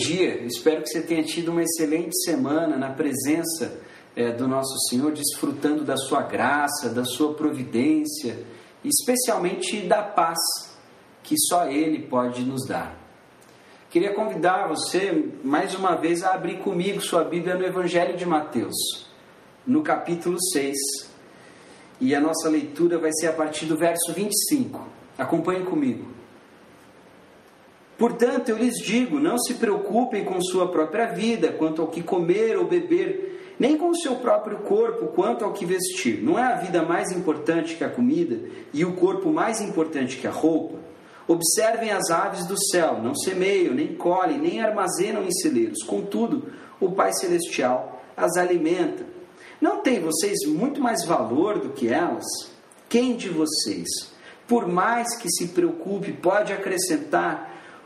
dia, espero que você tenha tido uma excelente semana na presença é, do nosso Senhor, desfrutando da sua graça, da sua providência, especialmente da paz que só Ele pode nos dar. Queria convidar você mais uma vez a abrir comigo sua Bíblia no Evangelho de Mateus, no capítulo 6. E a nossa leitura vai ser a partir do verso 25. Acompanhe comigo. Portanto, eu lhes digo: não se preocupem com sua própria vida, quanto ao que comer ou beber, nem com o seu próprio corpo, quanto ao que vestir. Não é a vida mais importante que a comida e o corpo mais importante que a roupa? Observem as aves do céu: não semeiam, nem colhem, nem armazenam em celeiros. Contudo, o Pai Celestial as alimenta. Não têm vocês muito mais valor do que elas? Quem de vocês, por mais que se preocupe, pode acrescentar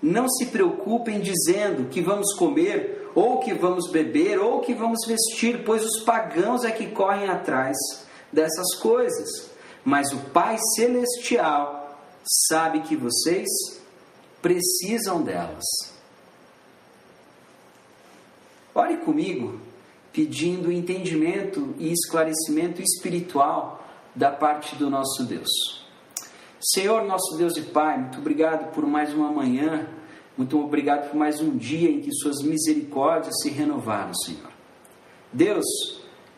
não se preocupem dizendo que vamos comer ou que vamos beber, ou que vamos vestir, pois os pagãos é que correm atrás dessas coisas. Mas o Pai Celestial sabe que vocês precisam delas. Ore comigo, pedindo entendimento e esclarecimento espiritual da parte do nosso Deus. Senhor, nosso Deus e Pai, muito obrigado por mais uma manhã muito obrigado por mais um dia em que Suas misericórdias se renovaram, Senhor. Deus,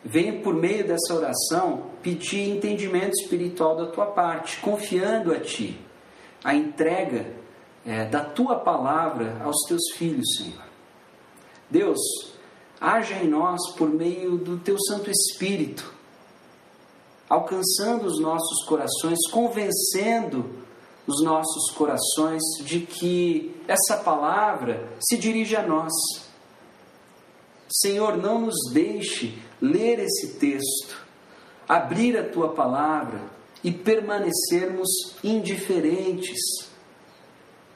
venha por meio dessa oração pedir entendimento espiritual da tua parte, confiando a Ti a entrega é, da Tua palavra aos Teus filhos, Senhor. Deus, haja em nós por meio do Teu Santo Espírito, alcançando os nossos corações, convencendo os nossos corações de que essa palavra se dirige a nós. Senhor, não nos deixe ler esse texto, abrir a tua palavra e permanecermos indiferentes.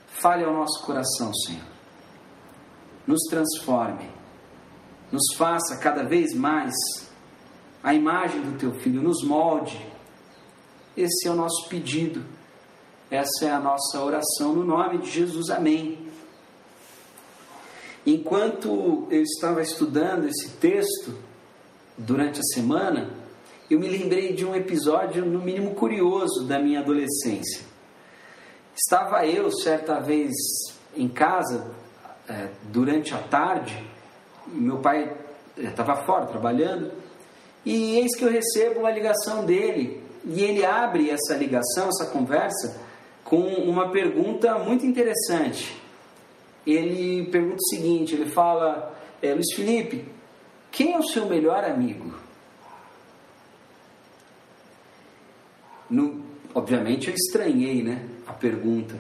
Fale ao nosso coração, Senhor. Nos transforme, nos faça cada vez mais a imagem do teu filho, nos molde. Esse é o nosso pedido essa é a nossa oração no nome de Jesus. Amém. Enquanto eu estava estudando esse texto durante a semana, eu me lembrei de um episódio, no mínimo curioso, da minha adolescência. Estava eu, certa vez, em casa, é, durante a tarde, meu pai estava fora trabalhando, e eis que eu recebo uma ligação dele, e ele abre essa ligação, essa conversa, com uma pergunta muito interessante. Ele pergunta o seguinte: ele fala, é, Luiz Felipe, quem é o seu melhor amigo? No, obviamente eu estranhei né, a pergunta.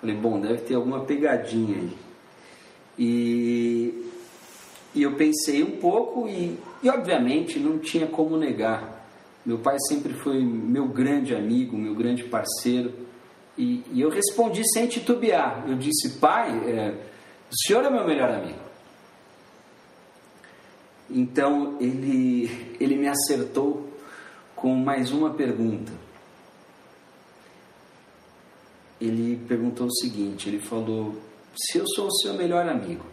Falei, bom, deve ter alguma pegadinha aí. E, e eu pensei um pouco e, e, obviamente, não tinha como negar. Meu pai sempre foi meu grande amigo, meu grande parceiro. E, e eu respondi sem titubear. Eu disse, pai, é, o senhor é meu melhor amigo. Então ele, ele me acertou com mais uma pergunta. Ele perguntou o seguinte: ele falou, se eu sou o seu melhor amigo,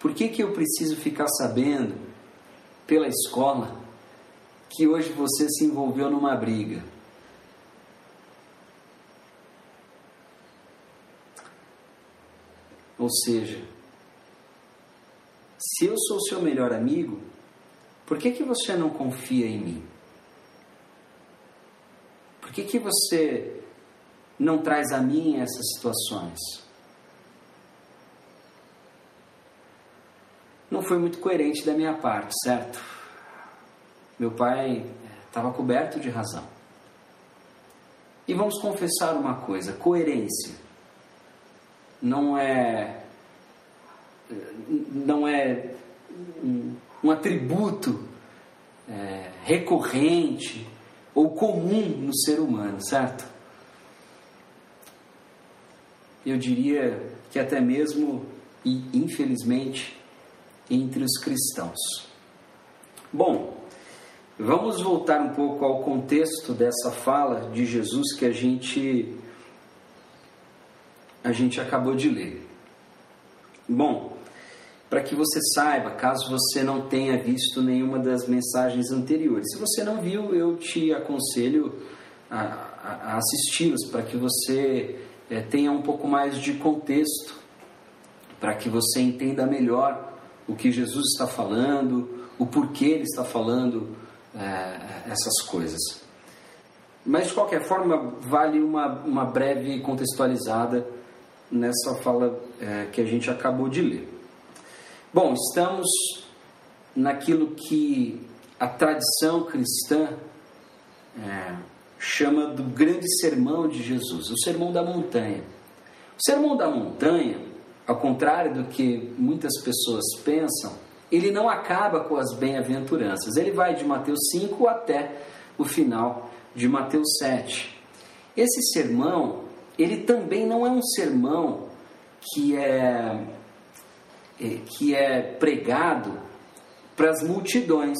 por que, que eu preciso ficar sabendo pela escola que hoje você se envolveu numa briga? Ou seja, se eu sou seu melhor amigo, por que, que você não confia em mim? Por que, que você não traz a mim essas situações? Não foi muito coerente da minha parte, certo? Meu pai estava coberto de razão. E vamos confessar uma coisa: coerência não é não é um, um atributo é, recorrente ou comum no ser humano, certo? Eu diria que até mesmo e infelizmente entre os cristãos. Bom, vamos voltar um pouco ao contexto dessa fala de Jesus que a gente a gente acabou de ler. Bom, para que você saiba, caso você não tenha visto nenhuma das mensagens anteriores. Se você não viu, eu te aconselho a, a, assisti-las para que você é, tenha um pouco mais de contexto, para que você entenda melhor o que Jesus está falando, o porquê ele está falando é, essas coisas. Mas de qualquer forma, vale uma, uma breve contextualizada nessa fala é, que a gente acabou de ler. Bom, estamos naquilo que a tradição cristã é, chama do grande sermão de Jesus, o sermão da montanha. O sermão da montanha, ao contrário do que muitas pessoas pensam, ele não acaba com as bem-aventuranças. Ele vai de Mateus 5 até o final de Mateus 7. Esse sermão, ele também não é um sermão que é é, que é pregado para as multidões.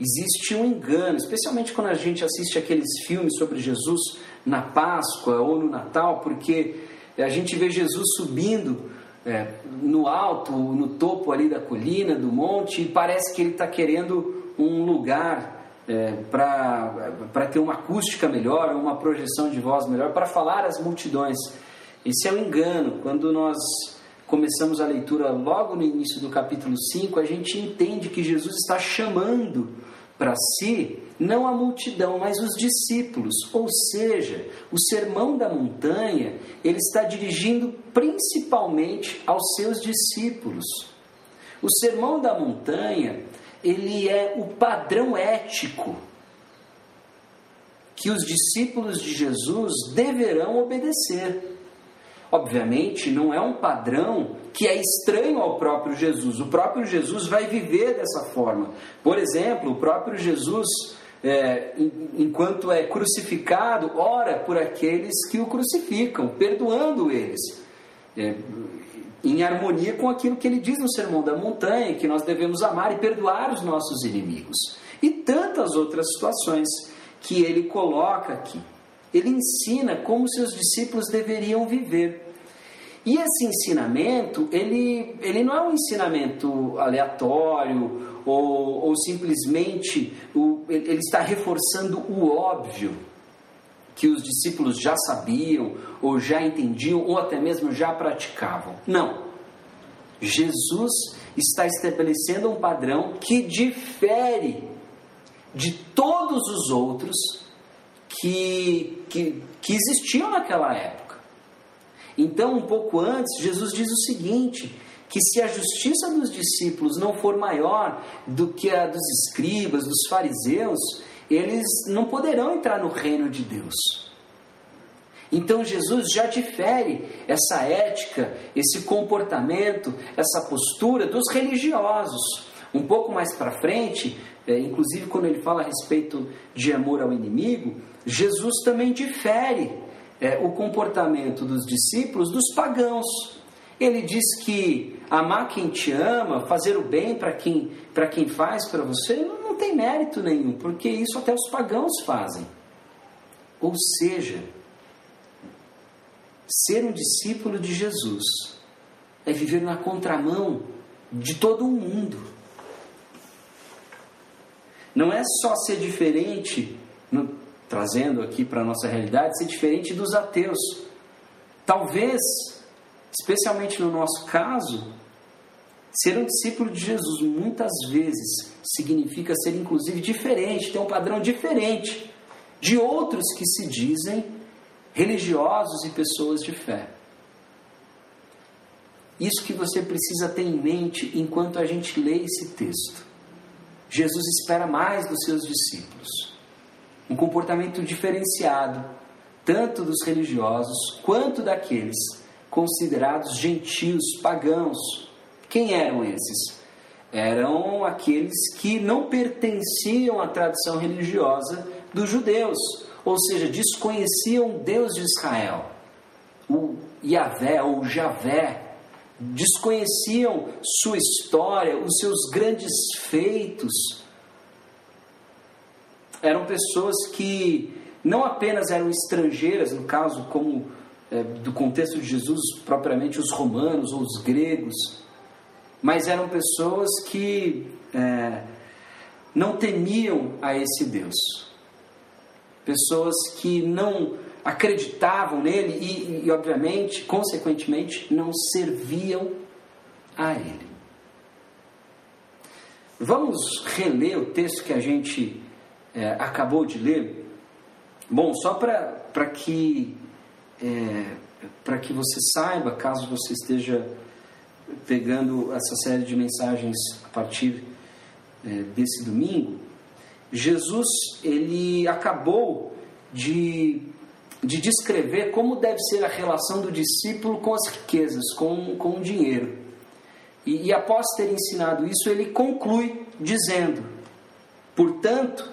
Existe um engano, especialmente quando a gente assiste aqueles filmes sobre Jesus na Páscoa ou no Natal, porque a gente vê Jesus subindo é, no alto, no topo ali da colina, do monte, e parece que ele está querendo um lugar é, para ter uma acústica melhor, uma projeção de voz melhor, para falar às multidões. Esse é um engano. Quando nós começamos a leitura logo no início do capítulo 5, a gente entende que Jesus está chamando para si não a multidão, mas os discípulos. Ou seja, o sermão da montanha, ele está dirigindo principalmente aos seus discípulos. O sermão da montanha, ele é o padrão ético que os discípulos de Jesus deverão obedecer. Obviamente, não é um padrão que é estranho ao próprio Jesus. O próprio Jesus vai viver dessa forma. Por exemplo, o próprio Jesus, é, enquanto é crucificado, ora por aqueles que o crucificam, perdoando eles. É, em harmonia com aquilo que ele diz no Sermão da Montanha, que nós devemos amar e perdoar os nossos inimigos. E tantas outras situações que ele coloca aqui. Ele ensina como seus discípulos deveriam viver. E esse ensinamento, ele, ele não é um ensinamento aleatório ou, ou simplesmente o, ele está reforçando o óbvio que os discípulos já sabiam, ou já entendiam, ou até mesmo já praticavam. Não. Jesus está estabelecendo um padrão que difere de todos os outros que, que, que existiam naquela época. Então, um pouco antes, Jesus diz o seguinte: que se a justiça dos discípulos não for maior do que a dos escribas, dos fariseus, eles não poderão entrar no reino de Deus. Então Jesus já difere essa ética, esse comportamento, essa postura dos religiosos. Um pouco mais para frente, é, inclusive quando ele fala a respeito de amor ao inimigo, Jesus também difere é, o comportamento dos discípulos dos pagãos. Ele diz que amar quem te ama, fazer o bem para quem, quem faz para você, não, não tem mérito nenhum, porque isso até os pagãos fazem. Ou seja, ser um discípulo de Jesus é viver na contramão de todo o mundo. Não é só ser diferente, no, trazendo aqui para a nossa realidade, ser diferente dos ateus. Talvez, especialmente no nosso caso, ser um discípulo de Jesus muitas vezes significa ser inclusive diferente, ter um padrão diferente de outros que se dizem religiosos e pessoas de fé. Isso que você precisa ter em mente enquanto a gente lê esse texto. Jesus espera mais dos seus discípulos. Um comportamento diferenciado, tanto dos religiosos quanto daqueles considerados gentios, pagãos, Quem eram esses? Eram aqueles que não pertenciam à tradição religiosa dos judeus, ou seja, desconheciam Deus de Israel, o Yahvé ou Javé, desconheciam sua história, os seus grandes feitos. Eram pessoas que não apenas eram estrangeiras, no caso, como é, do contexto de Jesus, propriamente os romanos ou os gregos, mas eram pessoas que é, não temiam a esse Deus, pessoas que não acreditavam nele e, e, obviamente, consequentemente, não serviam a ele. Vamos reler o texto que a gente é, acabou de ler? Bom, só para que, é, que você saiba, caso você esteja pegando essa série de mensagens a partir é, desse domingo, Jesus ele acabou de de descrever como deve ser a relação do discípulo com as riquezas, com, com o dinheiro. E, e após ter ensinado isso, ele conclui dizendo: Portanto,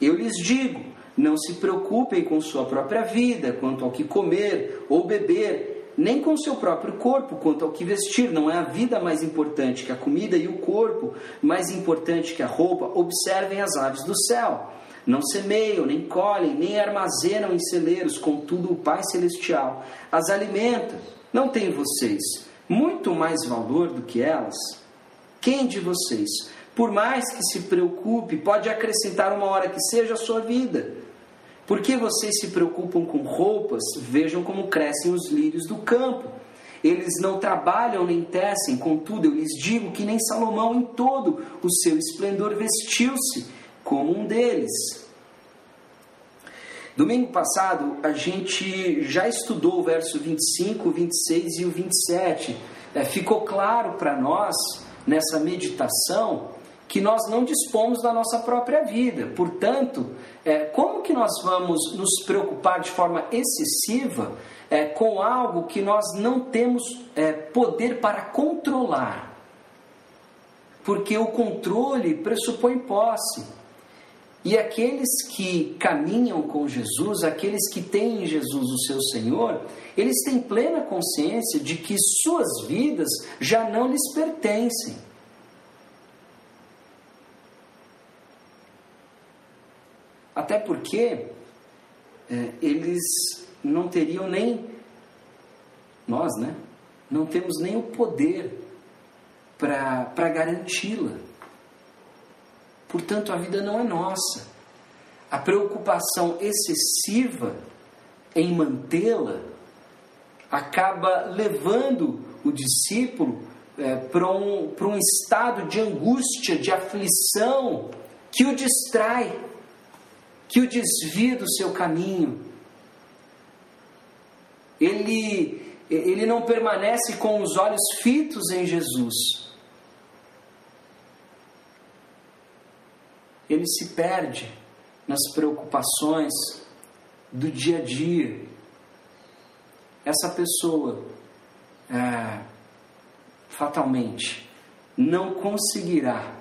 eu lhes digo, não se preocupem com sua própria vida, quanto ao que comer ou beber, nem com seu próprio corpo, quanto ao que vestir. Não é a vida mais importante que a comida e o corpo mais importante que a roupa. Observem as aves do céu não semeiam, nem colhem, nem armazenam em celeiros, contudo o Pai Celestial as alimenta. Não tem vocês muito mais valor do que elas? Quem de vocês, por mais que se preocupe, pode acrescentar uma hora que seja a sua vida? Por que vocês se preocupam com roupas? Vejam como crescem os lírios do campo. Eles não trabalham nem tecem, contudo, eu lhes digo que nem Salomão, em todo o seu esplendor, vestiu-se como um deles. Domingo passado a gente já estudou o verso 25, 26 e o 27. É, ficou claro para nós nessa meditação que nós não dispomos da nossa própria vida. Portanto, é, como que nós vamos nos preocupar de forma excessiva é, com algo que nós não temos é, poder para controlar? Porque o controle pressupõe posse. E aqueles que caminham com Jesus, aqueles que têm em Jesus o seu Senhor, eles têm plena consciência de que suas vidas já não lhes pertencem. Até porque é, eles não teriam nem, nós, né? Não temos nem o poder para garanti-la. Portanto, a vida não é nossa. A preocupação excessiva em mantê-la acaba levando o discípulo é, para um, um estado de angústia, de aflição, que o distrai, que o desvia do seu caminho. Ele, ele não permanece com os olhos fitos em Jesus ele se perde nas preocupações do dia a dia. Essa pessoa é, fatalmente não conseguirá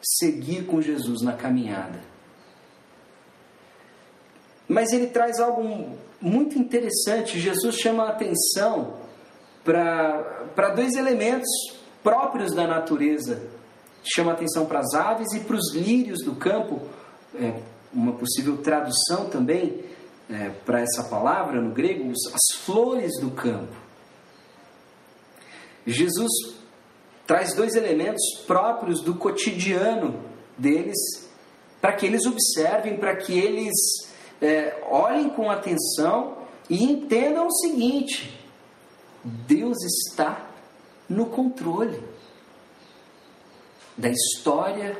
seguir com Jesus na caminhada. Mas ele traz algo muito interessante. Jesus chama a atenção para dois elementos próprios da natureza chama atenção para as aves e para os lírios do campo, é, uma possível tradução também é, para essa palavra no grego, as flores do campo. Jesus traz dois elementos próprios do cotidiano deles, para que eles observem, para que eles é, olhem com atenção e entendam o seguinte: Deus está no controle da história,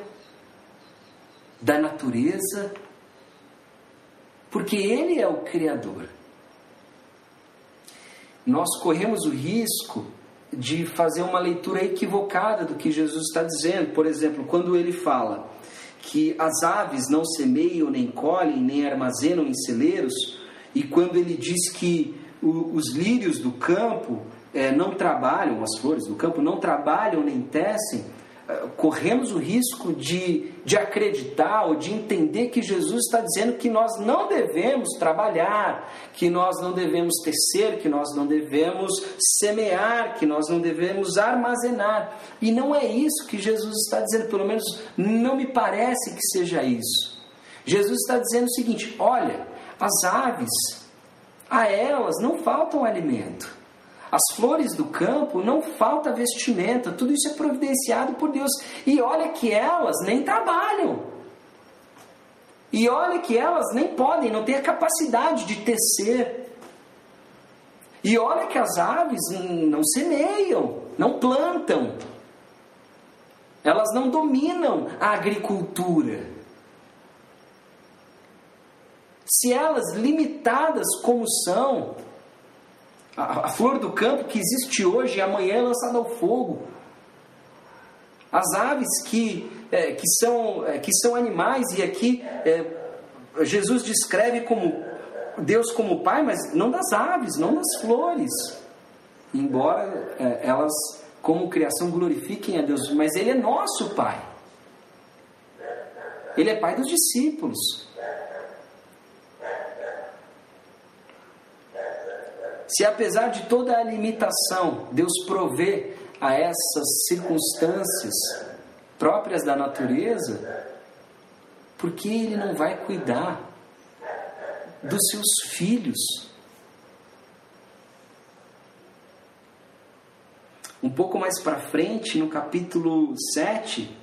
da natureza, porque Ele é o Criador. Nós corremos o risco de fazer uma leitura equivocada do que Jesus está dizendo. Por exemplo, quando ele fala que as aves não semeiam, nem colhem, nem armazenam em celeiros, e quando ele diz que os lírios do campo é, não trabalham, as flores do campo não trabalham nem tecem, corremos o risco de, de acreditar ou de entender que Jesus está dizendo que nós não devemos trabalhar, que nós não devemos tecer, que nós não devemos semear, que nós não devemos armazenar. E não é isso que Jesus está dizendo, pelo menos não me parece que seja isso. Jesus está dizendo o seguinte: olha, as aves, a elas não faltam alimento. As flores do campo não falta vestimenta, tudo isso é providenciado por Deus. E olha que elas nem trabalham. E olha que elas nem podem, não têm a capacidade de tecer. E olha que as aves não semeiam, não plantam. Elas não dominam a agricultura. Se elas, limitadas como são, a, a flor do campo que existe hoje e amanhã é lançada ao fogo. As aves que, é, que, são, é, que são animais, e aqui é, Jesus descreve como Deus como Pai, mas não das aves, não das flores. Embora é, elas, como criação, glorifiquem a Deus, mas Ele é nosso Pai. Ele é Pai dos discípulos. Se apesar de toda a limitação, Deus provê a essas circunstâncias próprias da natureza, por que Ele não vai cuidar dos seus filhos? Um pouco mais para frente, no capítulo 7,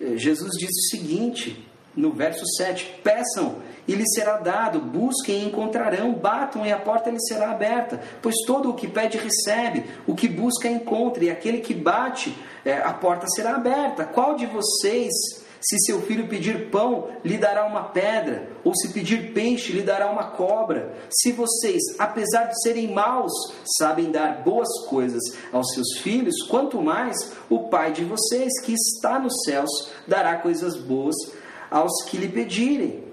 eh, Jesus diz o seguinte: no verso 7: Peçam e lhes será dado, busquem e encontrarão, batam e a porta lhes será aberta. Pois todo o que pede recebe, o que busca encontra, e aquele que bate, é, a porta será aberta. Qual de vocês, se seu filho pedir pão, lhe dará uma pedra? Ou se pedir peixe, lhe dará uma cobra? Se vocês, apesar de serem maus, sabem dar boas coisas aos seus filhos, quanto mais o Pai de vocês, que está nos céus, dará coisas boas aos que lhe pedirem.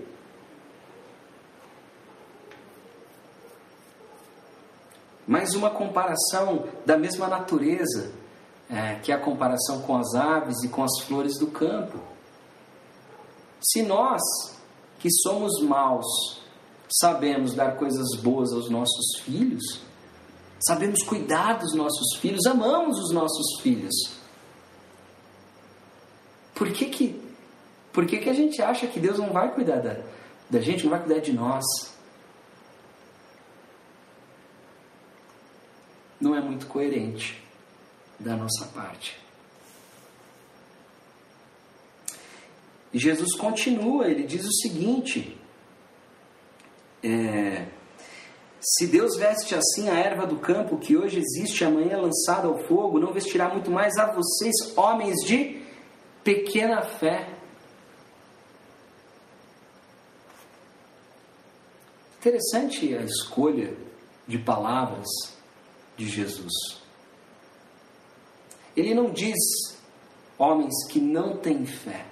Mais uma comparação da mesma natureza, é, que é a comparação com as aves e com as flores do campo. Se nós, que somos maus, sabemos dar coisas boas aos nossos filhos, sabemos cuidar dos nossos filhos, amamos os nossos filhos, por que que por que, que a gente acha que Deus não vai cuidar da, da gente, não vai cuidar de nós? Não é muito coerente da nossa parte. Jesus continua, ele diz o seguinte: é, se Deus veste assim a erva do campo que hoje existe, amanhã é lançada ao fogo, não vestirá muito mais a vocês, homens de pequena fé. Interessante a escolha de palavras de Jesus. Ele não diz homens que não têm fé.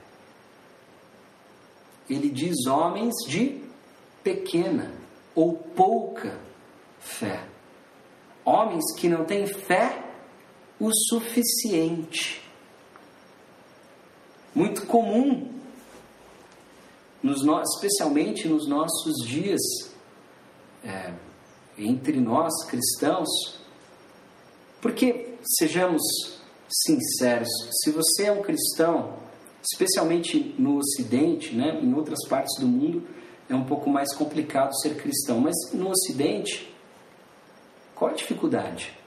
Ele diz homens de pequena ou pouca fé. Homens que não têm fé o suficiente. Muito comum, nos, especialmente nos nossos dias é, entre nós cristãos, porque, sejamos sinceros, se você é um cristão, especialmente no Ocidente, né, em outras partes do mundo, é um pouco mais complicado ser cristão, mas no Ocidente, qual a dificuldade?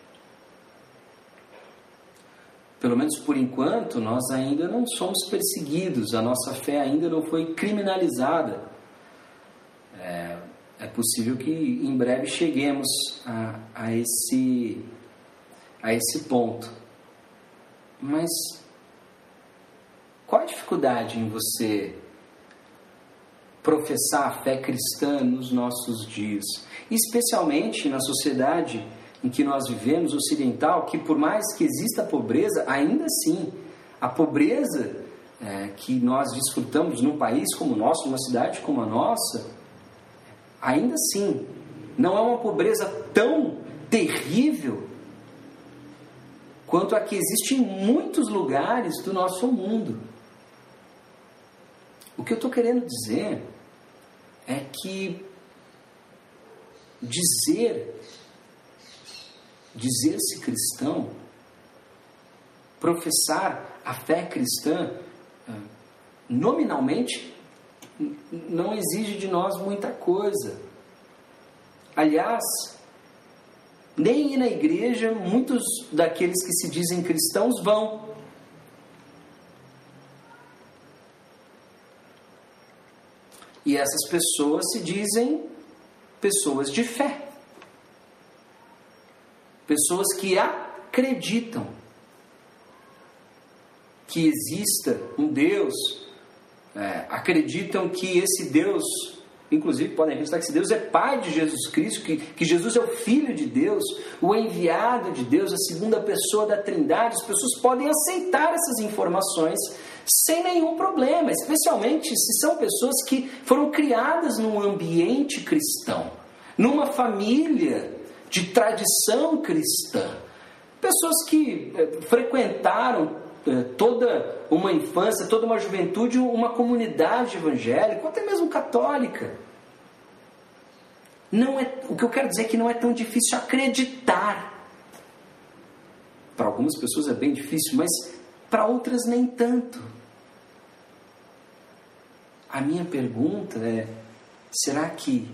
Pelo menos por enquanto, nós ainda não somos perseguidos, a nossa fé ainda não foi criminalizada. É, é possível que em breve cheguemos a, a, esse, a esse ponto. Mas qual a dificuldade em você professar a fé cristã nos nossos dias? Especialmente na sociedade em que nós vivemos, ocidental, que por mais que exista pobreza, ainda assim, a pobreza é, que nós desfrutamos num país como o nosso, numa cidade como a nossa, ainda assim, não é uma pobreza tão terrível quanto a que existe em muitos lugares do nosso mundo. O que eu estou querendo dizer é que dizer, dizer-se cristão, professar a fé cristã, ah, nominalmente, não exige de nós muita coisa. Aliás, nem ir na igreja, muitos daqueles que se dizem cristãos vão. E essas pessoas se dizem pessoas de fé. Pessoas que acreditam que exista um Deus, é, acreditam que esse Deus inclusive podem acreditar que esse Deus é Pai de Jesus Cristo, que, que Jesus é o Filho de Deus, o enviado de Deus, a segunda pessoa da Trindade, as pessoas podem aceitar essas informações sem nenhum problema, especialmente se são pessoas que foram criadas num ambiente cristão, numa família de tradição cristã. Pessoas que eh, frequentaram toda uma infância, toda uma juventude, uma comunidade evangélica, ou até mesmo católica. Não é, o que eu quero dizer é que não é tão difícil acreditar. Para algumas pessoas é bem difícil, mas para outras nem tanto. A minha pergunta é: será que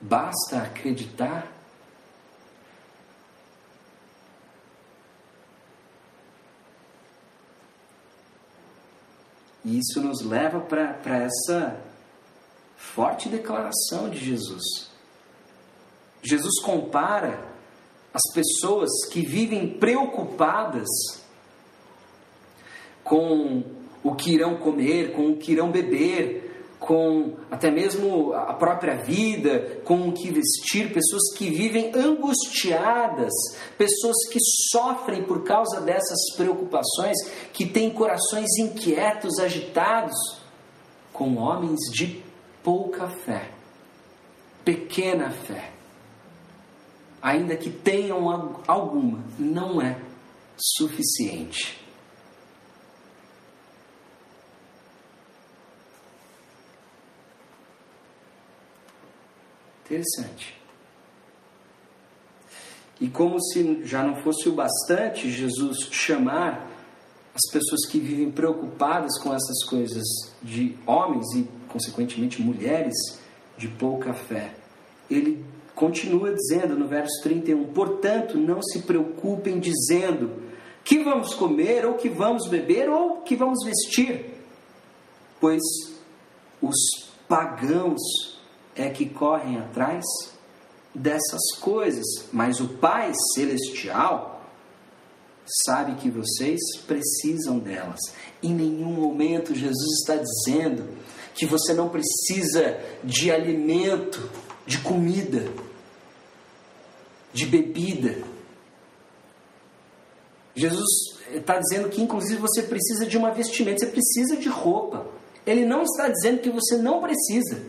basta acreditar? E isso nos leva para essa forte declaração de Jesus. Jesus compara as pessoas que vivem preocupadas com o que irão comer, com o que irão beber, com até mesmo a própria vida, com o que vestir, pessoas que vivem angustiadas, pessoas que sofrem por causa dessas preocupações, que têm corações inquietos, agitados, com homens de pouca fé, pequena fé ainda que tenham alguma, não é suficiente. Interessante. E como se já não fosse o bastante Jesus chamar as pessoas que vivem preocupadas com essas coisas de homens e, consequentemente, mulheres de pouca fé, ele continua dizendo no verso 31: Portanto, não se preocupem dizendo que vamos comer, ou que vamos beber, ou que vamos vestir, pois os pagãos é que correm atrás dessas coisas, mas o Pai Celestial sabe que vocês precisam delas. Em nenhum momento Jesus está dizendo que você não precisa de alimento de comida, de bebida. Jesus está dizendo que, inclusive, você precisa de uma vestimenta, você precisa de roupa. Ele não está dizendo que você não precisa.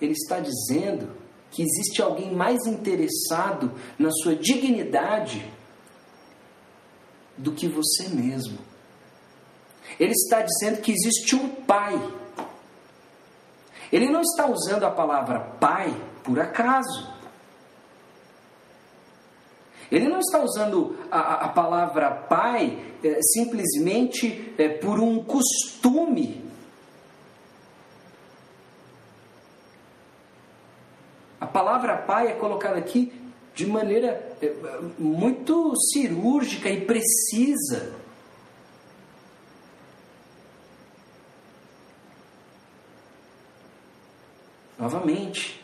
Ele está dizendo que existe alguém mais interessado na sua dignidade do que você mesmo. Ele está dizendo que existe um pai ele não está usando a palavra pai por acaso. Ele não está usando a, a palavra pai é, simplesmente é, por um costume. Palavra pai é colocada aqui de maneira é, muito cirúrgica e precisa. Novamente,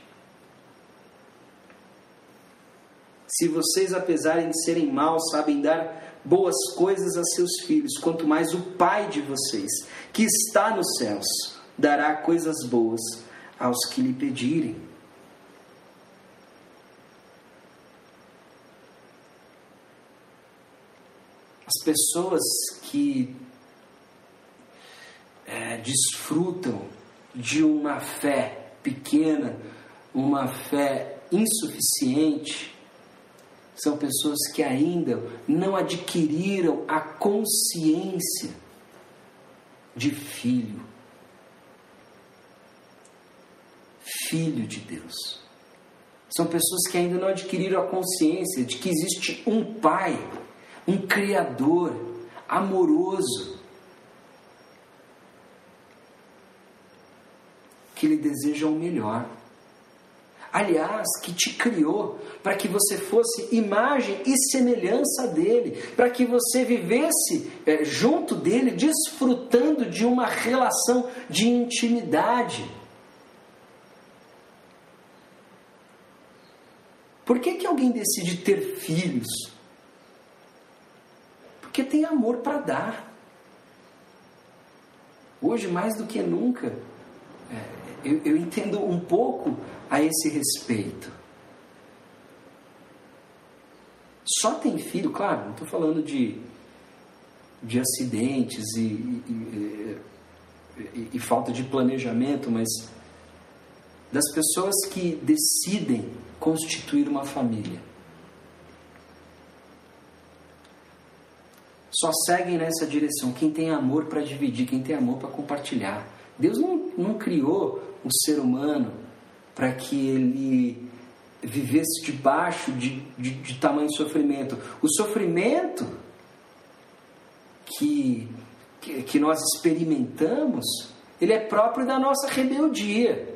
se vocês, apesar de serem maus, sabem dar boas coisas a seus filhos, quanto mais o Pai de vocês, que está nos céus, dará coisas boas aos que lhe pedirem. Pessoas que é, desfrutam de uma fé pequena, uma fé insuficiente, são pessoas que ainda não adquiriram a consciência de filho. Filho de Deus. São pessoas que ainda não adquiriram a consciência de que existe um Pai, um Criador amoroso, que lhe deseja o melhor. Aliás, que te criou para que você fosse imagem e semelhança dele, para que você vivesse é, junto dele, desfrutando de uma relação de intimidade. Por que, que alguém decide ter filhos? Porque tem amor para dar. Hoje, mais do que nunca, é, eu, eu entendo um pouco a esse respeito. Só tem filho, claro, não estou falando de, de acidentes e, e, e, e falta de planejamento, mas das pessoas que decidem constituir uma família. Só seguem nessa direção quem tem amor para dividir, quem tem amor para compartilhar. Deus não, não criou o ser humano para que ele vivesse debaixo de, de, de tamanho sofrimento. O sofrimento que, que, que nós experimentamos, ele é próprio da nossa rebeldia.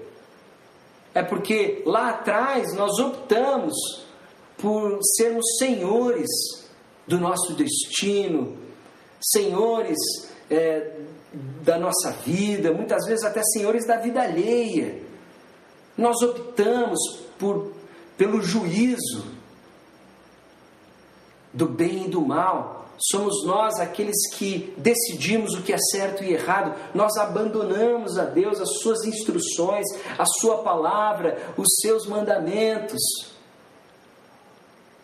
É porque lá atrás nós optamos por sermos senhores do nosso destino, senhores é, da nossa vida, muitas vezes até senhores da vida alheia. Nós optamos por, pelo juízo do bem e do mal. Somos nós aqueles que decidimos o que é certo e errado. Nós abandonamos a Deus as suas instruções, a sua palavra, os seus mandamentos,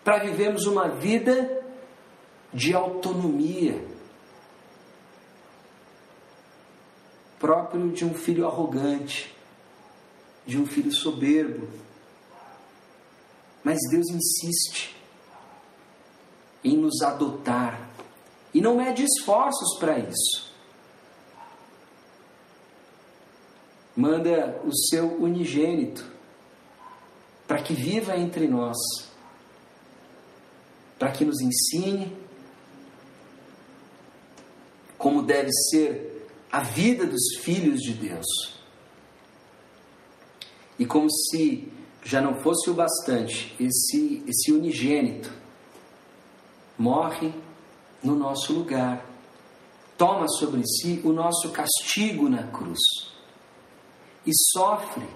para vivermos uma vida de autonomia próprio de um filho arrogante, de um filho soberbo. Mas Deus insiste em nos adotar e não mede esforços para isso. Manda o seu unigênito para que viva entre nós, para que nos ensine como deve ser a vida dos filhos de Deus. E como se já não fosse o bastante, esse, esse unigênito morre no nosso lugar, toma sobre si o nosso castigo na cruz e sofre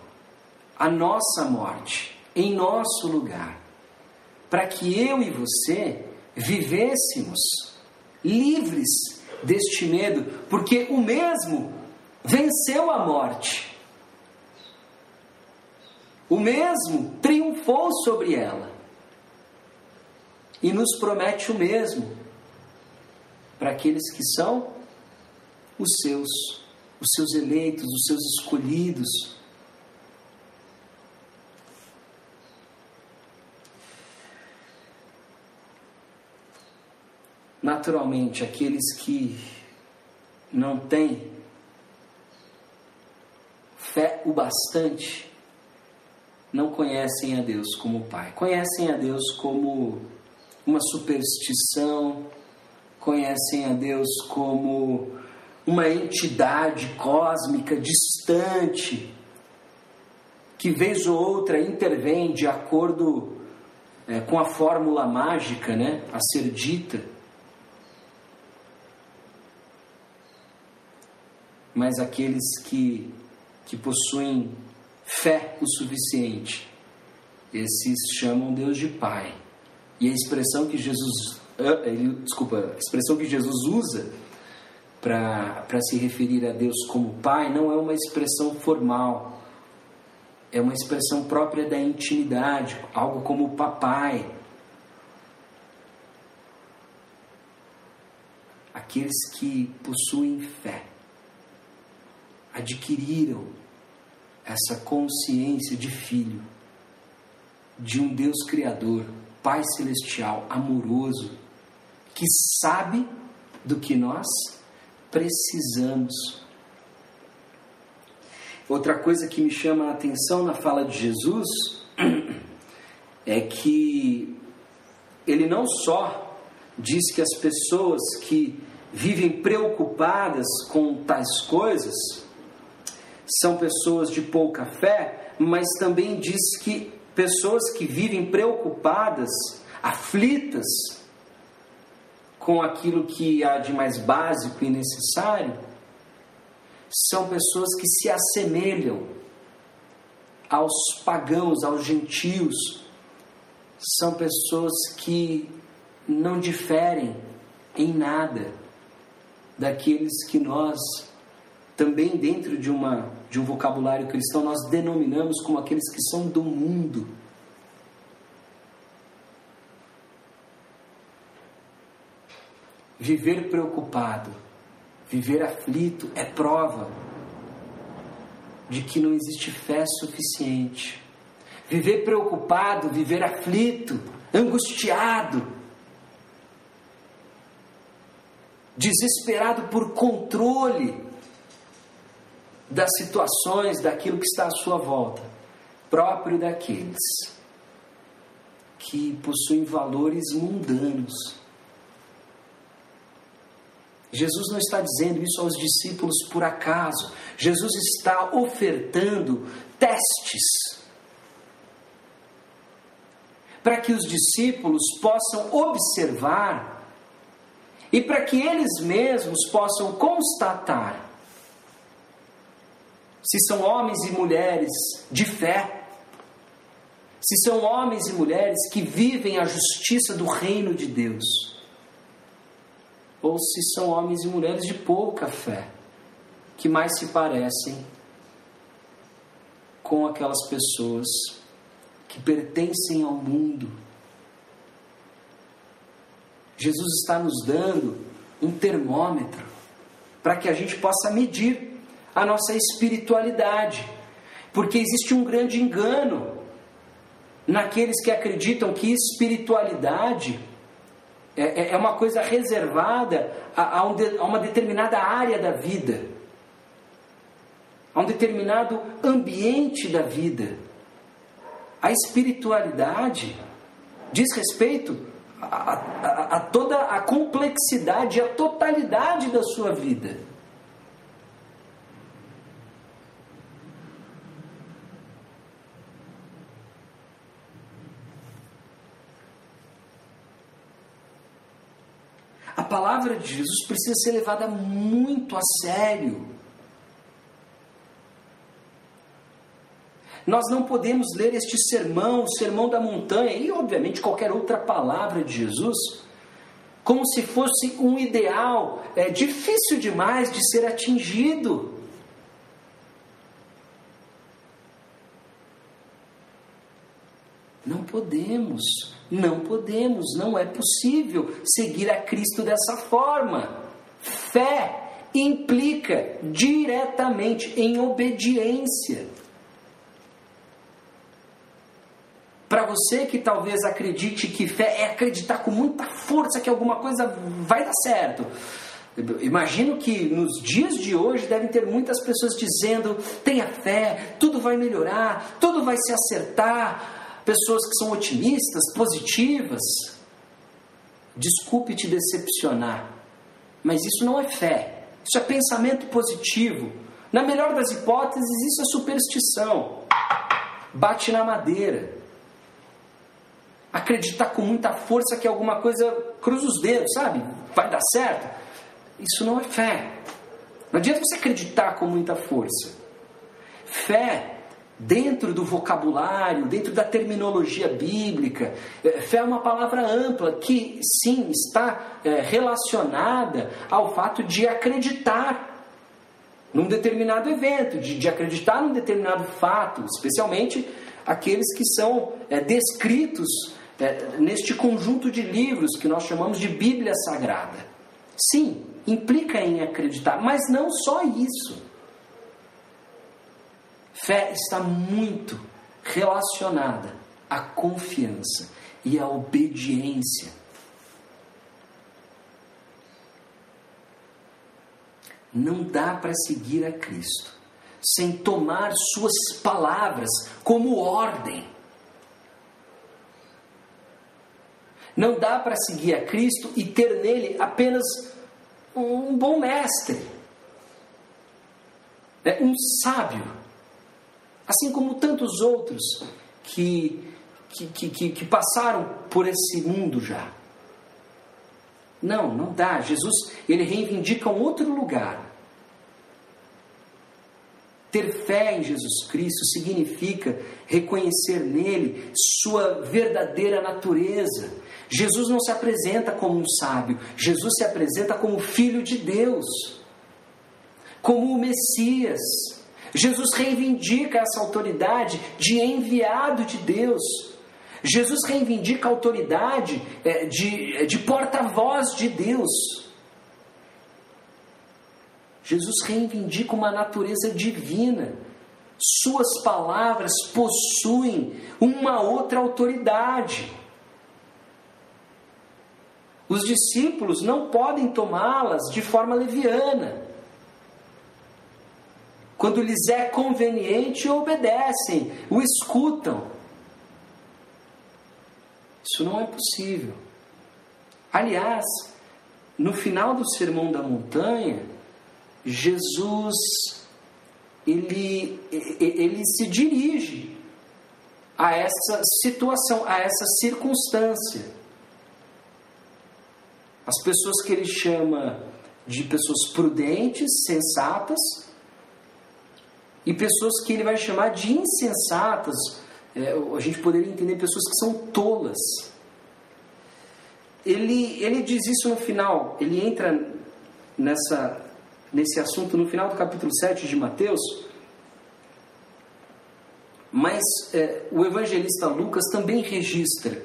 a nossa morte em nosso lugar, para que eu e você vivêssemos livres deste medo, porque o mesmo venceu a morte. O mesmo triunfou sobre ela. E nos promete o mesmo para aqueles que são os seus, os seus eleitos, os seus escolhidos. Naturalmente, aqueles que não têm fé o bastante não conhecem a Deus como Pai. Conhecem a Deus como uma superstição, conhecem a Deus como uma entidade cósmica distante, que vez ou outra intervém de acordo é, com a fórmula mágica né, a ser dita. Mas aqueles que, que possuem fé o suficiente, esses chamam Deus de Pai. E a expressão que Jesus, desculpa, a expressão que Jesus usa para se referir a Deus como Pai não é uma expressão formal, é uma expressão própria da intimidade, algo como papai. Aqueles que possuem fé adquiriram essa consciência de filho, de um Deus Criador, Pai Celestial, amoroso, que sabe do que nós precisamos. Outra coisa que me chama a atenção na fala de Jesus é que ele não só diz que as pessoas que vivem preocupadas com tais coisas são pessoas de pouca fé, mas também diz que pessoas que vivem preocupadas, aflitas com aquilo que há de mais básico e necessário, são pessoas que se assemelham aos pagãos, aos gentios, são pessoas que não diferem em nada daqueles que nós também dentro de uma de um vocabulário cristão nós denominamos como aqueles que são do mundo. Viver preocupado, viver aflito é prova de que não existe fé suficiente. Viver preocupado, viver aflito, angustiado, desesperado por controle das situações, daquilo que está à sua volta, próprio daqueles que possuem valores mundanos. Jesus não está dizendo isso aos discípulos por acaso. Jesus está ofertando testes para que os discípulos possam observar e para que eles mesmos possam constatar se são homens e mulheres de fé, se são homens e mulheres que vivem a justiça do reino de Deus, ou se são homens e mulheres de pouca fé, que mais se parecem com aquelas pessoas que pertencem ao mundo. Jesus está nos dando um termômetro para que a gente possa medir a nossa espiritualidade. Porque existe um grande engano naqueles que acreditam que espiritualidade é, é, é uma coisa reservada a, a, um de, a uma determinada área da vida, a um determinado ambiente da vida. A espiritualidade diz respeito a, a, a, toda a complexidade, a totalidade da sua vida. palavra de Jesus precisa ser levada muito a sério. Nós não podemos ler este sermão, o sermão da montanha, e obviamente qualquer outra palavra de Jesus, como se fosse um ideal é, difícil demais de ser atingido. Não podemos, não podemos, não é possível seguir a Cristo dessa forma. Fé implica diretamente em obediência. Para você que talvez acredite que fé é acreditar com muita força que alguma coisa vai dar certo. Imagino que nos dias de hoje devem ter muitas pessoas dizendo: tenha fé, tudo vai melhorar, tudo vai se acertar pessoas que são otimistas, positivas. Desculpe te decepcionar, mas isso não é fé, isso é pensamento positivo. Na melhor das hipóteses, isso é superstição. Bate na madeira. Acreditar com muita força que alguma coisa cruza os dedos, sabe? Vai dar certo. Isso não é fé. Não adianta você acreditar com muita força. Fé dentro do vocabulário, dentro da terminologia bíblica. É, fé é uma palavra ampla que, sim, está é, relacionada ao fato de acreditar num determinado evento, de, de acreditar num determinado fato, especialmente aqueles que são é, descritos é, neste conjunto de livros que nós chamamos de Bíblia Sagrada. Sim, implica em acreditar, mas não só isso. Fé está muito relacionada à confiança. e a obediência. Não dá para seguir a Cristo sem tomar Suas palavras como ordem. Não dá para seguir a Cristo e ter nele apenas um bom mestre, é um sábio, assim como tantos outros que, que, que, que passaram por esse mundo já. Não, não dá. Jesus, ele reivindica um outro lugar. Ter fé em Jesus Cristo significa reconhecer nele sua verdadeira natureza. Jesus não se apresenta como um sábio, Jesus se apresenta como filho de Deus, como o Messias. Jesus reivindica essa autoridade de enviado de Deus. Jesus reivindica a autoridade é, de, de porta-voz de Deus. Jesus reivindica uma natureza divina. Suas palavras possuem uma outra autoridade. Os discípulos não podem tomá-las de forma leviana. Quando lhes é conveniente, obedecem, o escutam. Isso não é possível. Aliás, no final do Sermão da Montanha, Jesus ele, ele se dirige a essa situação, a essa circunstância. As pessoas que ele chama de pessoas prudentes, sensatas, e pessoas que ele vai chamar de insensatas. É, a gente poderia entender pessoas que são tolas. Ele, ele diz isso no final, ele entra nessa, nesse assunto no final do capítulo 7 de Mateus. Mas é, o evangelista Lucas também registra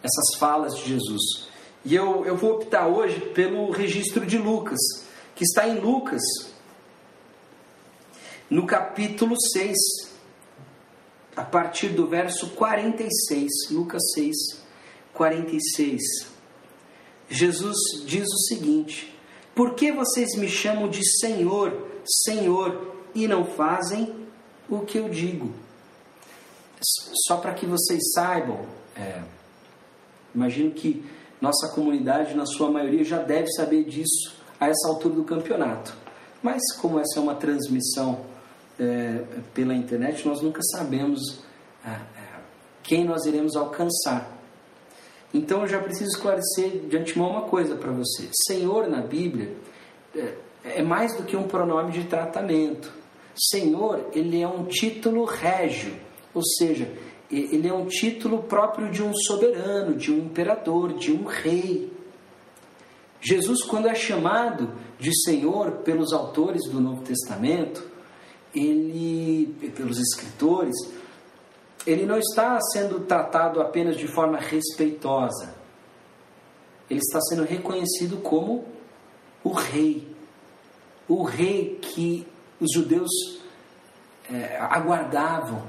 essas falas de Jesus. E eu, eu vou optar hoje pelo registro de Lucas, que está em Lucas, no capítulo 6, a partir do verso 46. Lucas 6, 46. Jesus diz o seguinte: por que vocês me chamam de Senhor, Senhor e não fazem o que eu digo? Só para que vocês saibam, é, imagino que nossa comunidade, na sua maioria, já deve saber disso a essa altura do campeonato. Mas, como essa é uma transmissão é, pela internet, nós nunca sabemos é, é quem nós iremos alcançar. Então eu já preciso esclarecer de antemão uma coisa para você: Senhor na Bíblia é, é mais do que um pronome de tratamento. Senhor, ele é um título régio, ou seja, ele é um título próprio de um soberano, de um imperador, de um rei. Jesus, quando é chamado de Senhor pelos autores do Novo Testamento, ele, pelos escritores, ele não está sendo tratado apenas de forma respeitosa. Ele está sendo reconhecido como o rei. O rei que os judeus é, aguardavam.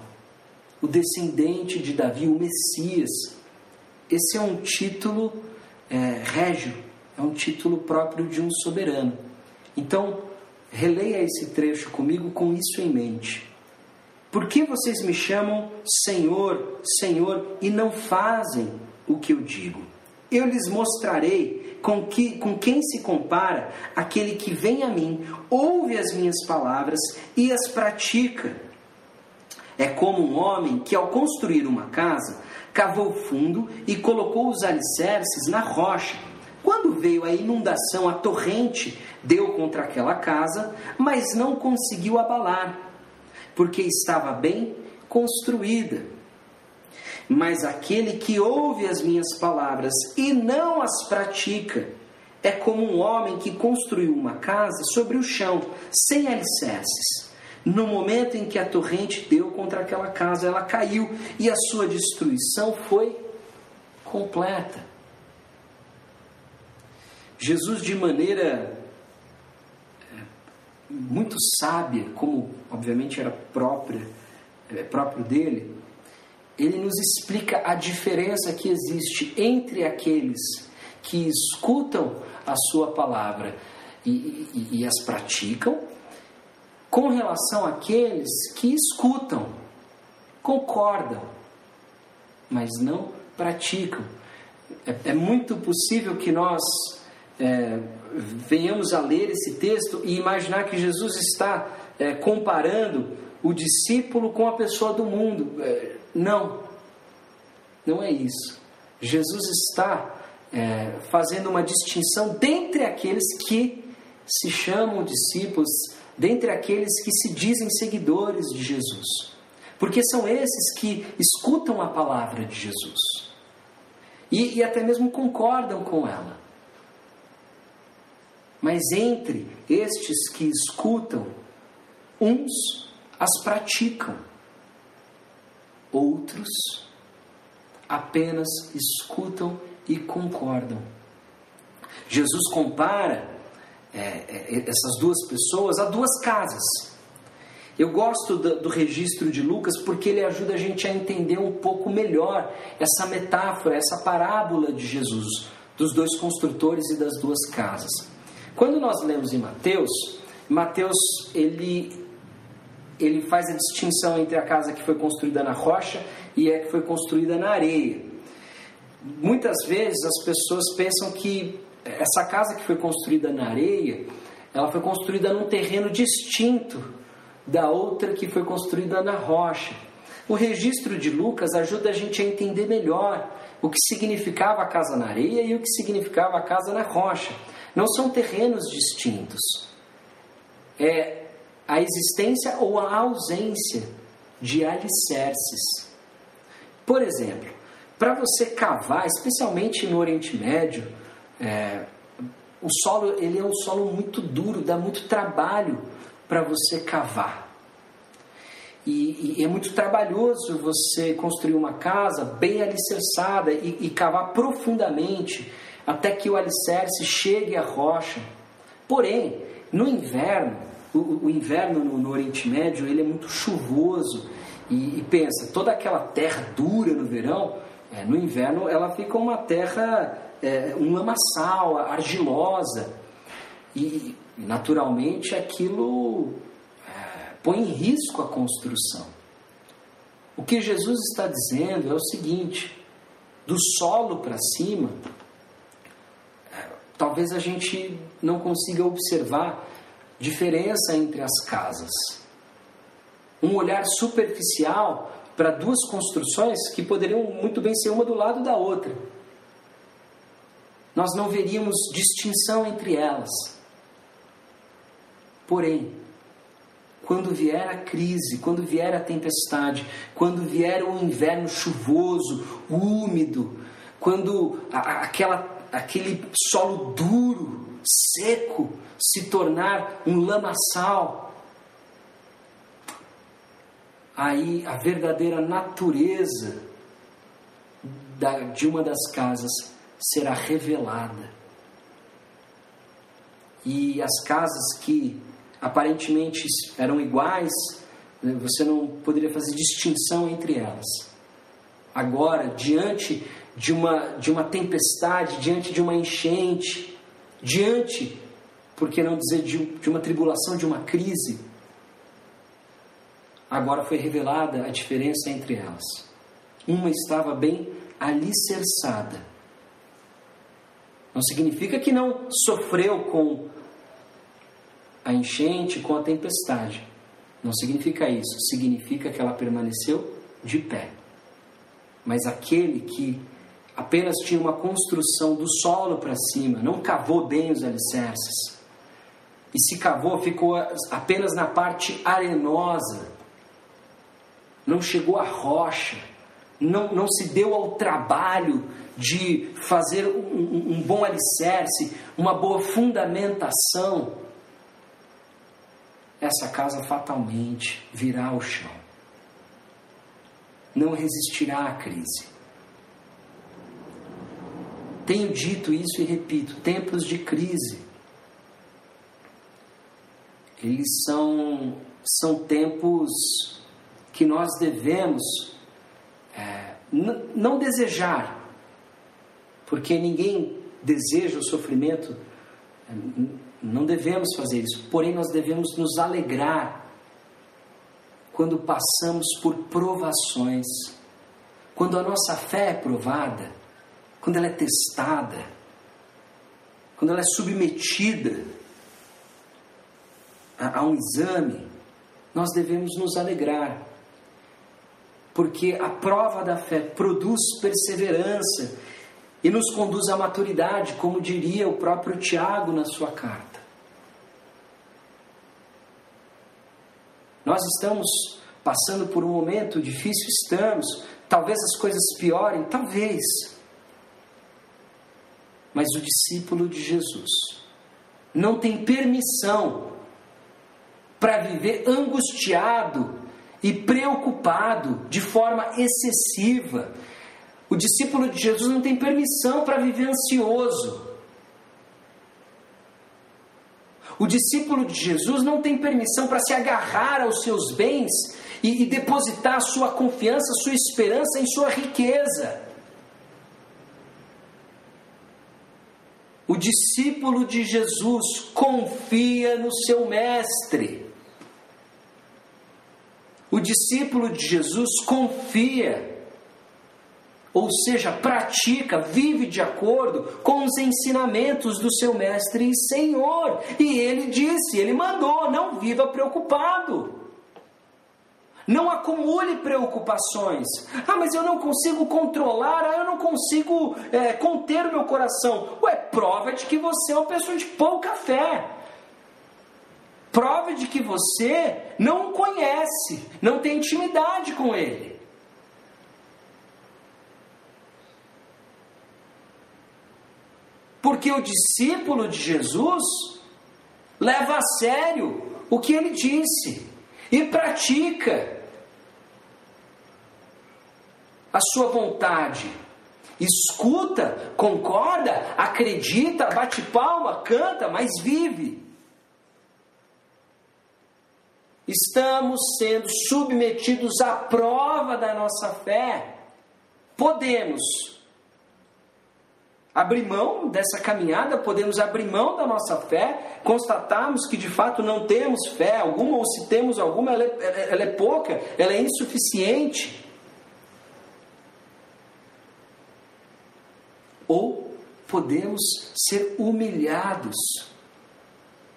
O descendente de Davi, o Messias. Esse é um título é, régio, é um título próprio de um soberano. Então, releia esse trecho comigo com isso em mente. Por que vocês me chamam Senhor, Senhor e não fazem o que eu digo? Eu lhes mostrarei com, que, com quem se compara aquele que vem a mim, ouve as minhas palavras e as pratica. É como um homem que, ao construir uma casa, cavou fundo e colocou os alicerces na rocha. Quando veio a inundação, a torrente deu contra aquela casa, mas não conseguiu abalar porque estava bem construída. Mas aquele que ouve as minhas palavras e não as pratica, é como um homem que construiu uma casa sobre o chão, sem alicerces. No momento em que a torrente deu contra aquela casa, ela caiu e a sua destruição foi completa. Jesus, de maneira muito sábia, como obviamente era própria, é, próprio dele, ele nos explica a diferença que existe entre aqueles que escutam a sua palavra e, e, e as praticam, com relação àqueles que escutam, concordam, mas não praticam. É, é muito possível que nós é, venhamos a ler esse texto e imaginar que Jesus está é, comparando o discípulo com a pessoa do mundo. É, não, não é isso. Jesus está é, fazendo uma distinção dentre aqueles que se chamam discípulos, dentre aqueles que se dizem seguidores de Jesus. Porque são esses que escutam a palavra de Jesus e, e até mesmo concordam com ela. Mas entre estes que escutam, uns as praticam, outros apenas escutam e concordam. Jesus compara é, é, essas duas pessoas a duas casas. Eu gosto do, do, registro de Lucas porque ele ajuda a gente a entender um pouco melhor essa metáfora, essa parábola de Jesus, dos dois construtores e das duas casas. Quando nós lemos em Mateus, Mateus ele, ele faz a distinção entre a casa que foi construída na rocha e a que foi construída na areia. Muitas vezes as pessoas pensam que essa casa que foi construída na areia, ela foi construída num terreno distinto da outra que foi construída na rocha. O registro de Lucas ajuda a gente a entender melhor o que significava a casa na areia e o que significava a casa na rocha. Não são terrenos distintos. É a existência ou a ausência de alicerces. Por exemplo, para você cavar, especialmente no Oriente Médio, é, o solo ele é um solo muito duro, dá muito trabalho para você cavar. E, e, é muito trabalhoso você construir uma casa bem alicerçada e, e cavar profundamente até que o alicerce chegue à rocha. Porém, no inverno, o, o inverno no, no, Oriente Médio ele é muito chuvoso e, e pensa toda aquela terra dura no verão, é, no inverno ela fica uma terra é, um lamaçal, argilosa e naturalmente aquilo é, põe em risco a construção. O que Jesus está dizendo é o seguinte: do solo para cima talvez a gente não consiga observar diferença entre as casas. Um olhar superficial para duas construções que poderiam muito bem ser uma do lado da outra. Nós não veríamos distinção entre elas. Porém, quando vier a crise, quando vier a tempestade, quando vier o inverno chuvoso, úmido, quando a, aquela aquele solo duro, seco, se tornar um lamaçal. Aí a verdadeira natureza da, de uma das casas será revelada. E as casas que aparentemente eram iguais, né, você não poderia fazer distinção entre elas. Agora, diante de uma, de uma tempestade, diante de uma enchente, diante, por que não dizer, de, de uma tribulação, de uma crise, agora foi revelada a diferença entre elas. Uma estava bem alicerçada. Não significa que não sofreu com a enchente, com a tempestade. Não significa isso. Significa que ela permaneceu de pé. Mas aquele que apenas tinha uma construção do solo para cima, não cavou bem os alicerces. E se cavou, ficou apenas na parte arenosa, não chegou à rocha, não, não se deu ao trabalho de fazer um, um bom alicerce, uma boa fundamentação. Essa casa fatalmente virá ao chão, não resistirá à crise tenho dito isso e repito: tempos de crise. Eles são, são tempos que nós devemos é, não desejar, porque ninguém deseja o sofrimento, não devemos fazer isso, porém nós devemos nos alegrar quando passamos por provações, quando a nossa fé é provada, quando ela é testada, quando ela é submetida a, a um exame, nós devemos nos alegrar, porque a prova da fé produz perseverança e nos conduz à maturidade, como diria o próprio Tiago na sua carta. Nós estamos passando por um momento difícil, estamos. Talvez as coisas piorem, talvez. Mas o discípulo de Jesus não tem permissão para viver angustiado e preocupado de forma excessiva. O discípulo de Jesus não tem permissão para viver ansioso. O discípulo de Jesus não tem permissão para se agarrar aos seus bens e, e depositar sua confiança, sua esperança em sua riqueza. Discípulo de Jesus confia no seu mestre. O discípulo de Jesus confia ou seja, pratica, vive de acordo com os ensinamentos do seu mestre e Senhor. E ele disse, ele mandou: não viva preocupado. Não acumule preocupações. Ah, mas eu não consigo controlar, ah, eu não consigo é, conter o meu coração. Ué, prova de que você é uma pessoa de pouca fé. Prova de que você não o conhece, não tem intimidade com ele. Porque o discípulo de Jesus leva a sério o que ele disse e pratica a sua vontade. Escuta, concorda, acredita, bate palma, canta, mas vive. Estamos sendo submetidos à prova da nossa fé. Podemos abrir mão dessa caminhada, podemos abrir mão da nossa fé, constatarmos que de fato não temos fé alguma, ou se temos alguma, ela é, ela é pouca, ela é insuficiente. Ou podemos ser humilhados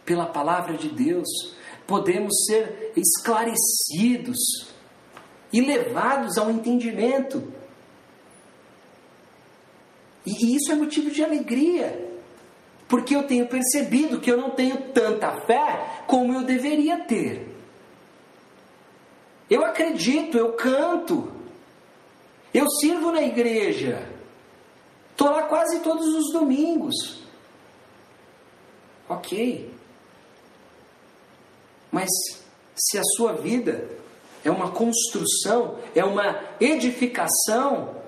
pela palavra de Deus, podemos ser esclarecidos e levados ao entendimento e isso é motivo de alegria, porque eu tenho percebido que eu não tenho tanta fé como eu deveria ter. Eu acredito, eu canto, eu sirvo na igreja, estou lá quase todos os domingos. Ok. Mas se a sua vida é uma construção, é uma edificação,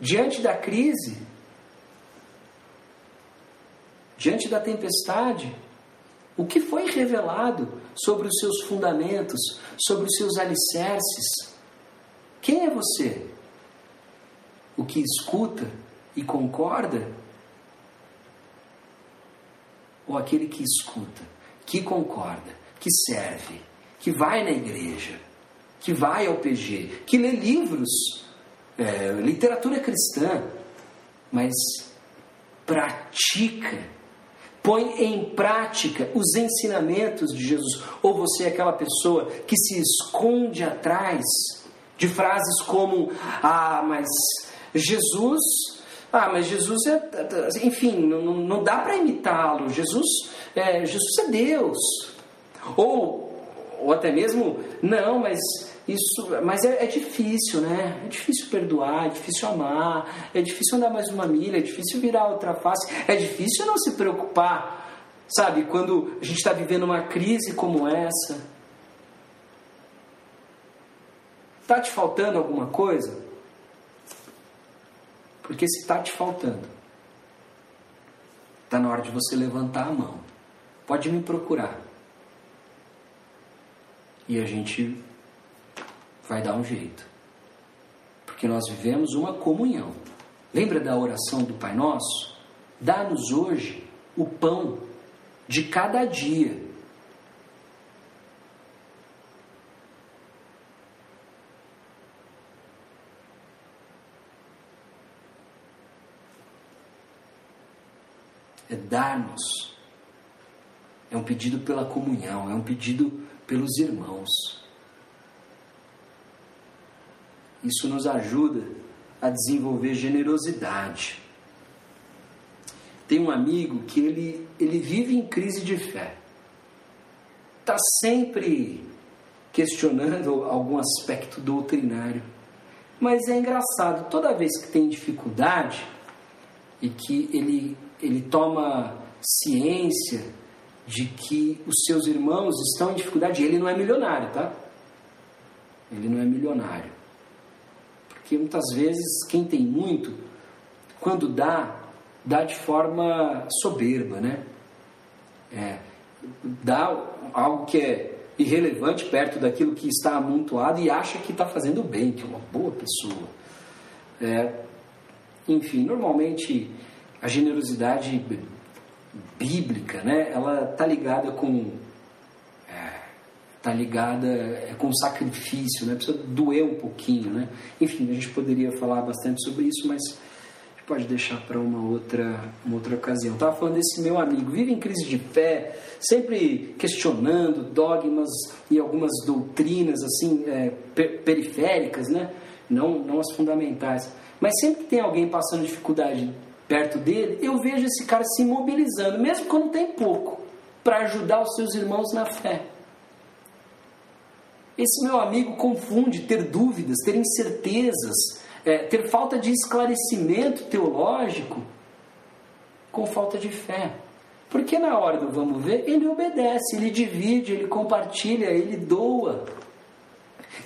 diante da crise, diante da tempestade, o que foi revelado sobre os seus fundamentos, sobre os seus alicerces? Quem é você? O que escuta e concorda? Ou aquele que escuta, que concorda, que serve, que vai na igreja, que vai ao PG, que lê livros é, literatura cristã, mas pratica, põe em prática os ensinamentos de Jesus. Ou você é aquela pessoa que se esconde atrás de frases como: Ah, mas Jesus. Ah, mas Jesus é. Enfim, não, não dá para imitá-lo. Jesus, é, Jesus é Deus. Ou, ou até mesmo, não, mas isso, mas é, é, difícil, né? É difícil perdoar, é difícil amar, é difícil andar mais uma milha, é difícil virar outra face, é difícil não se preocupar, sabe? Quando a gente está vivendo uma crise como essa. Está te faltando alguma coisa? Porque se está te faltando, está na hora de você levantar a mão. Pode me procurar. E a gente vai dar um jeito. Porque nós vivemos uma comunhão. Lembra da oração do Pai Nosso? Dá-nos hoje o pão de cada dia. É dar-nos. É um pedido pela comunhão, é um pedido pelos irmãos. Isso nos ajuda a desenvolver generosidade. Tem um amigo que ele, ele vive em crise de fé. Está sempre questionando algum aspecto doutrinário. Mas é engraçado, toda vez que tem dificuldade e que ele, ele toma ciência de que os seus irmãos estão em dificuldade, ele não é milionário, tá? Ele não é milionário. Porque muitas vezes quem tem muito, quando dá, dá de forma soberba, né? É, dá algo que é irrelevante perto daquilo que está amontoado e acha que está fazendo bem, que é uma boa pessoa. É, enfim, normalmente a generosidade bíblica, né? Ela está ligada com está ligada é, com sacrifício, né? Precisa doer um pouquinho, né? Enfim, a gente poderia falar bastante sobre isso, mas pode deixar para uma outra, uma outra ocasião. Estava falando desse meu amigo, vive em crise de fé, sempre questionando dogmas e algumas doutrinas assim é, per periféricas, né? Não, não as fundamentais. Mas sempre que tem alguém passando dificuldade perto dele, eu vejo esse cara se mobilizando, mesmo quando tem pouco, para ajudar os seus irmãos na fé. Esse meu amigo confunde ter dúvidas, ter incertezas, é, ter falta de esclarecimento teológico com falta de fé. Porque na hora do vamos ver, ele obedece, ele divide, ele compartilha, ele doa.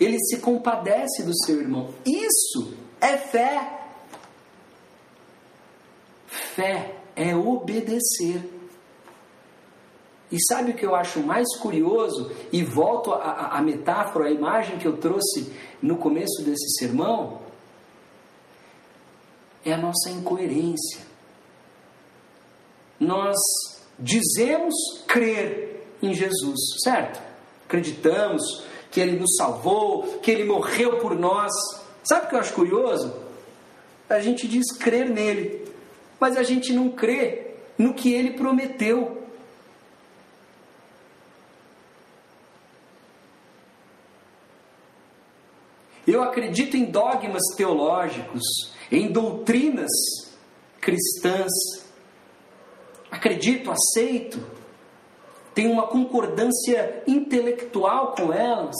Ele se compadece do seu irmão. Isso é fé. Fé é obedecer. E sabe o que eu acho mais curioso? E volto à metáfora, à imagem que eu trouxe no começo desse sermão é a nossa incoerência. Nós dizemos crer em Jesus, certo? Acreditamos que Ele nos salvou, que Ele morreu por nós. Sabe o que eu acho curioso? A gente diz crer nele, mas a gente não crê no que Ele prometeu. Eu acredito em dogmas teológicos, em doutrinas cristãs. Acredito, aceito, tenho uma concordância intelectual com elas,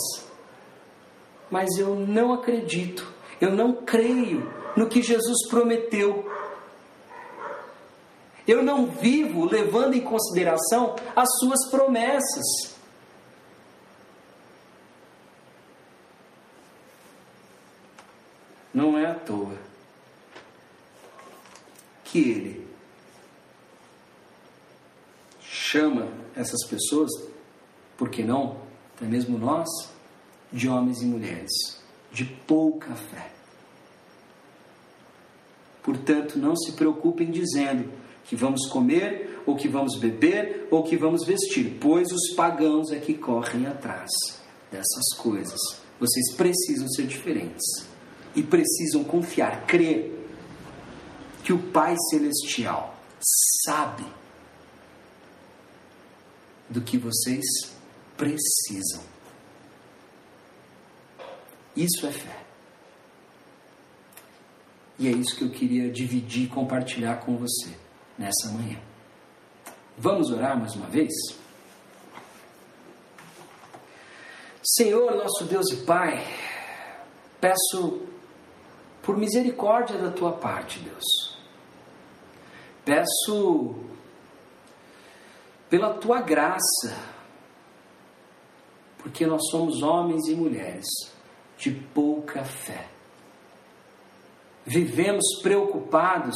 mas eu não acredito, eu não creio no que Jesus prometeu. Eu não vivo levando em consideração as suas promessas. Não é à toa que ele chama essas pessoas, por que não, até mesmo nós, de homens e mulheres de pouca fé. Portanto, não se preocupem dizendo que vamos comer, ou que vamos beber, ou que vamos vestir, pois os pagãos é que correm atrás dessas coisas. Vocês precisam ser diferentes e precisam confiar, crer que o Pai Celestial sabe do que vocês precisam. Isso é fé. E é isso que eu queria dividir e compartilhar com você nessa manhã. Vamos orar mais uma vez? Senhor, nosso Deus e Pai, peço por misericórdia da tua parte, Deus. Peço pela tua graça, porque nós somos homens e mulheres de pouca fé. Vivemos preocupados,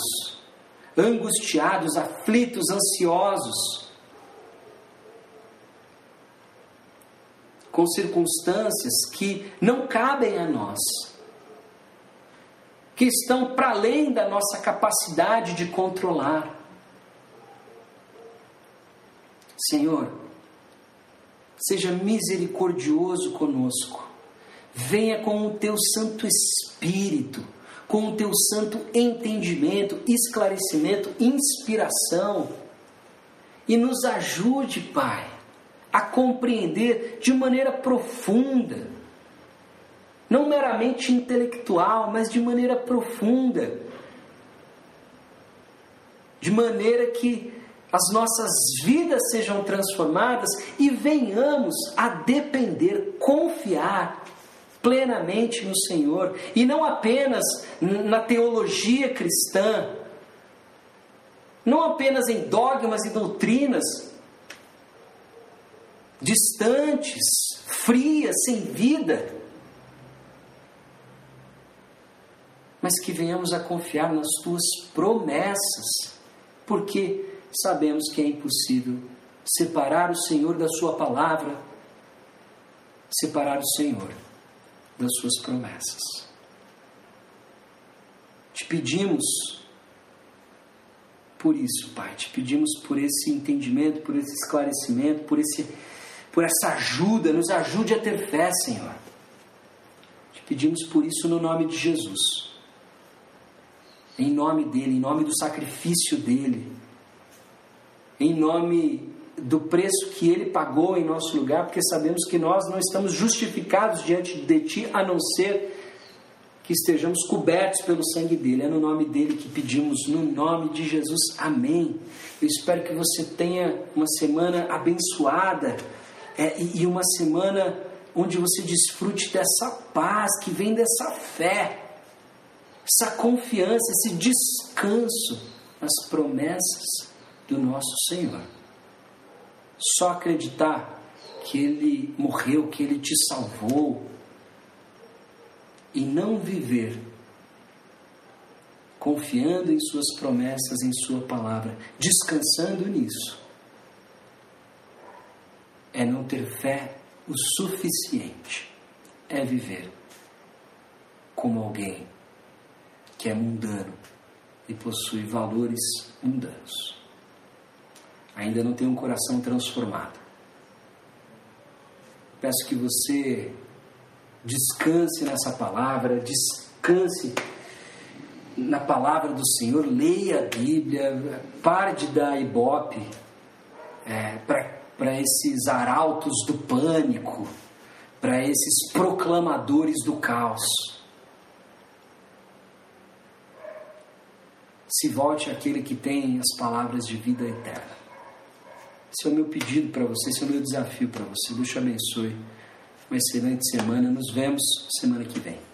angustiados, aflitos, ansiosos, com circunstâncias que não cabem a nós que estão para além da nossa capacidade de controlar. Senhor, seja misericordioso conosco. Venha com o teu Santo Espírito, com o teu santo entendimento, esclarecimento, inspiração e nos ajude, Pai, a compreender de maneira profunda, não meramente intelectual, mas de maneira profunda, de maneira que as nossas vidas sejam transformadas e venhamos a depender, confiar plenamente no Senhor. E não apenas na teologia cristã, não apenas em dogmas e doutrinas distantes, frias, sem vida, mas que venhamos a confiar nas tuas promessas, porque sabemos que é impossível separar o Senhor da Sua palavra, separar o Senhor das Suas promessas. Te pedimos por isso, Pai, te pedimos por esse entendimento, por esse esclarecimento, por, esse, por essa ajuda, nos ajude a ter fé, Senhor. Te pedimos por isso no nome de Jesus. Em nome dele, em nome do sacrifício dele em nome do preço que ele pagou em nosso lugar, porque sabemos que nós não estamos justificados diante de ti a não ser que estejamos cobertos pelo sangue dele. É no nome dele que pedimos, no nome de Jesus. Amém. Eu espero que você tenha uma semana abençoada é, e, e uma semana onde você desfrute dessa paz que vem dessa fé, essa confiança, esse descanso nas promessas do nosso Senhor. Só acreditar que Ele morreu, que Ele te salvou, e não viver confiando em Suas promessas, em Sua palavra, descansando nisso, é não ter fé o suficiente, é viver como alguém que é mundano e possui valores mundanos ainda não tem um coração transformado. Peço que você descanse nessa palavra, descanse na palavra do Senhor, leia a Bíblia, pare de dar ibope é, para esses arautos do pânico, para esses proclamadores do caos. Se volte àquele que tem as palavras de vida eterna. Esse é o meu pedido para você, esse é o meu desafio para você. Deus te abençoe. Uma excelente semana. Nos vemos semana que vem.